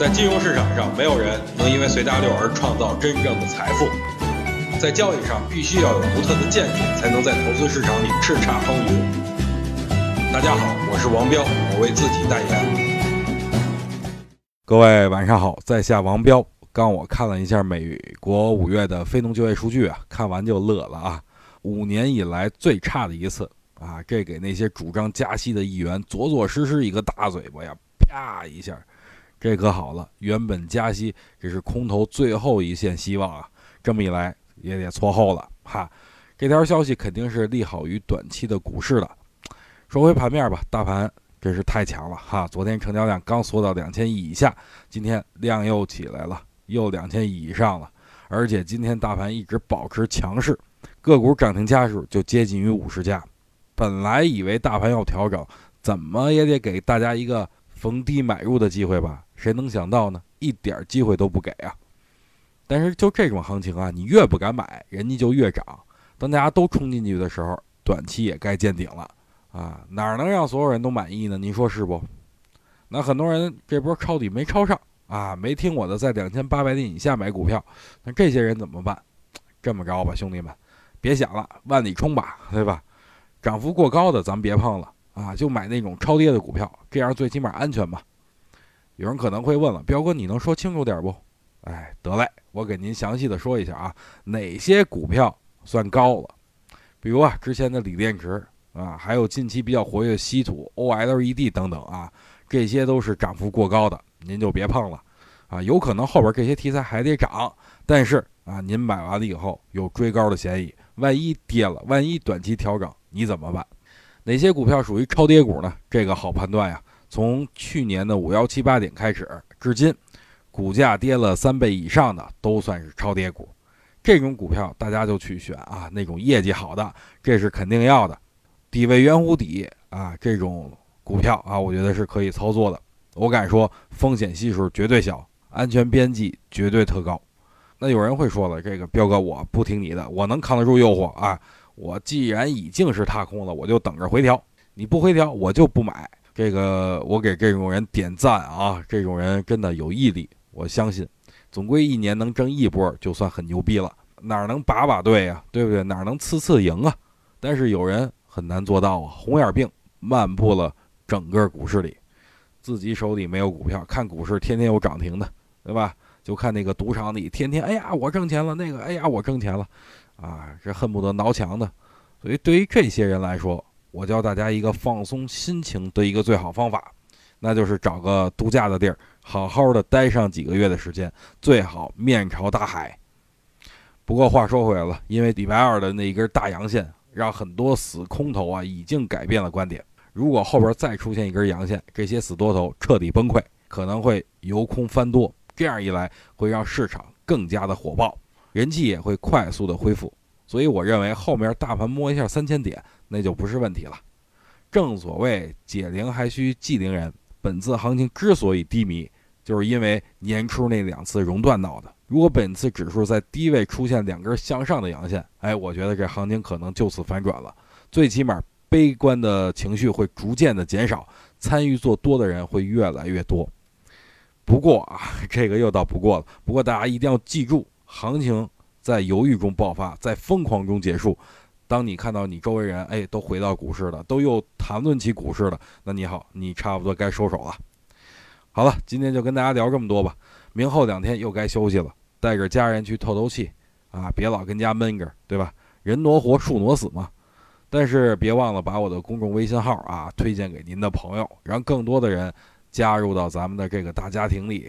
在金融市场上，没有人能因为随大流而创造真正的财富。在交易上，必须要有独特的见解，才能在投资市场里叱咤风云。大家好，我是王彪，我为自己代言。各位晚上好，在下王彪。刚我看了一下美国五月的非农就业数据啊，看完就乐了啊，五年以来最差的一次啊，这给那些主张加息的议员左左实实一个大嘴巴呀，啪一下。这可好了，原本加息这是空头最后一线希望啊，这么一来也得错后了哈。这条消息肯定是利好于短期的股市的。说回盘面吧，大盘真是太强了哈。昨天成交量刚缩到两千亿以下，今天量又起来了，又两千亿以上了。而且今天大盘一直保持强势，个股涨停家数就接近于五十家。本来以为大盘要调整，怎么也得给大家一个逢低买入的机会吧。谁能想到呢？一点机会都不给啊！但是就这种行情啊，你越不敢买，人家就越涨。当大家都冲进去的时候，短期也该见顶了啊！哪能让所有人都满意呢？您说是不？那很多人这波抄底没抄上啊，没听我的，在两千八百点以下买股票，那这些人怎么办？这么着吧，兄弟们，别想了，万里冲吧，对吧？涨幅过高的咱们别碰了啊，就买那种超跌的股票，这样最起码安全吧。有人可能会问了，彪哥，你能说清楚点不？哎，得嘞，我给您详细的说一下啊，哪些股票算高了？比如啊，之前的锂电池啊，还有近期比较活跃的稀土、OLED 等等啊，这些都是涨幅过高的，您就别碰了啊。有可能后边这些题材还得涨，但是啊，您买完了以后有追高的嫌疑，万一跌了，万一短期调整，你怎么办？哪些股票属于超跌股呢？这个好判断呀。从去年的五幺七八点开始，至今，股价跌了三倍以上的都算是超跌股。这种股票大家就去选啊，那种业绩好的，这是肯定要的。底位圆弧底啊，这种股票啊，我觉得是可以操作的。我敢说，风险系数绝对小，安全边际绝对特高。那有人会说了，这个彪哥我不听你的，我能扛得住诱惑啊？我既然已经是踏空了，我就等着回调。你不回调，我就不买。这个我给这种人点赞啊！这种人真的有毅力，我相信，总归一年能挣一波就算很牛逼了。哪能把把对呀？对不对？哪能次次赢啊？但是有人很难做到啊！红眼病漫步了整个股市里，自己手里没有股票，看股市天天有涨停的，对吧？就看那个赌场里天天，哎呀我挣钱了，那个哎呀我挣钱了，啊，这恨不得挠墙的。所以对于这些人来说，我教大家一个放松心情的一个最好方法，那就是找个度假的地儿，好好的待上几个月的时间，最好面朝大海。不过话说回来了，因为礼拜二的那一根大阳线，让很多死空头啊已经改变了观点。如果后边再出现一根阳线，这些死多头彻底崩溃，可能会由空翻多，这样一来会让市场更加的火爆，人气也会快速的恢复。所以我认为后面大盘摸一下三千点。那就不是问题了。正所谓解铃还需系铃人，本次行情之所以低迷，就是因为年初那两次熔断闹的。如果本次指数在低位出现两根向上的阳线，哎，我觉得这行情可能就此反转了。最起码悲观的情绪会逐渐的减少，参与做多的人会越来越多。不过啊，这个又到不过了。不过大家一定要记住，行情在犹豫中爆发，在疯狂中结束。当你看到你周围人哎都回到股市了，都又谈论起股市了，那你好，你差不多该收手了。好了，今天就跟大家聊这么多吧。明后两天又该休息了，带着家人去透透气啊，别老跟家闷着，对吧？人挪活，树挪死嘛。但是别忘了把我的公众微信号啊推荐给您的朋友，让更多的人加入到咱们的这个大家庭里。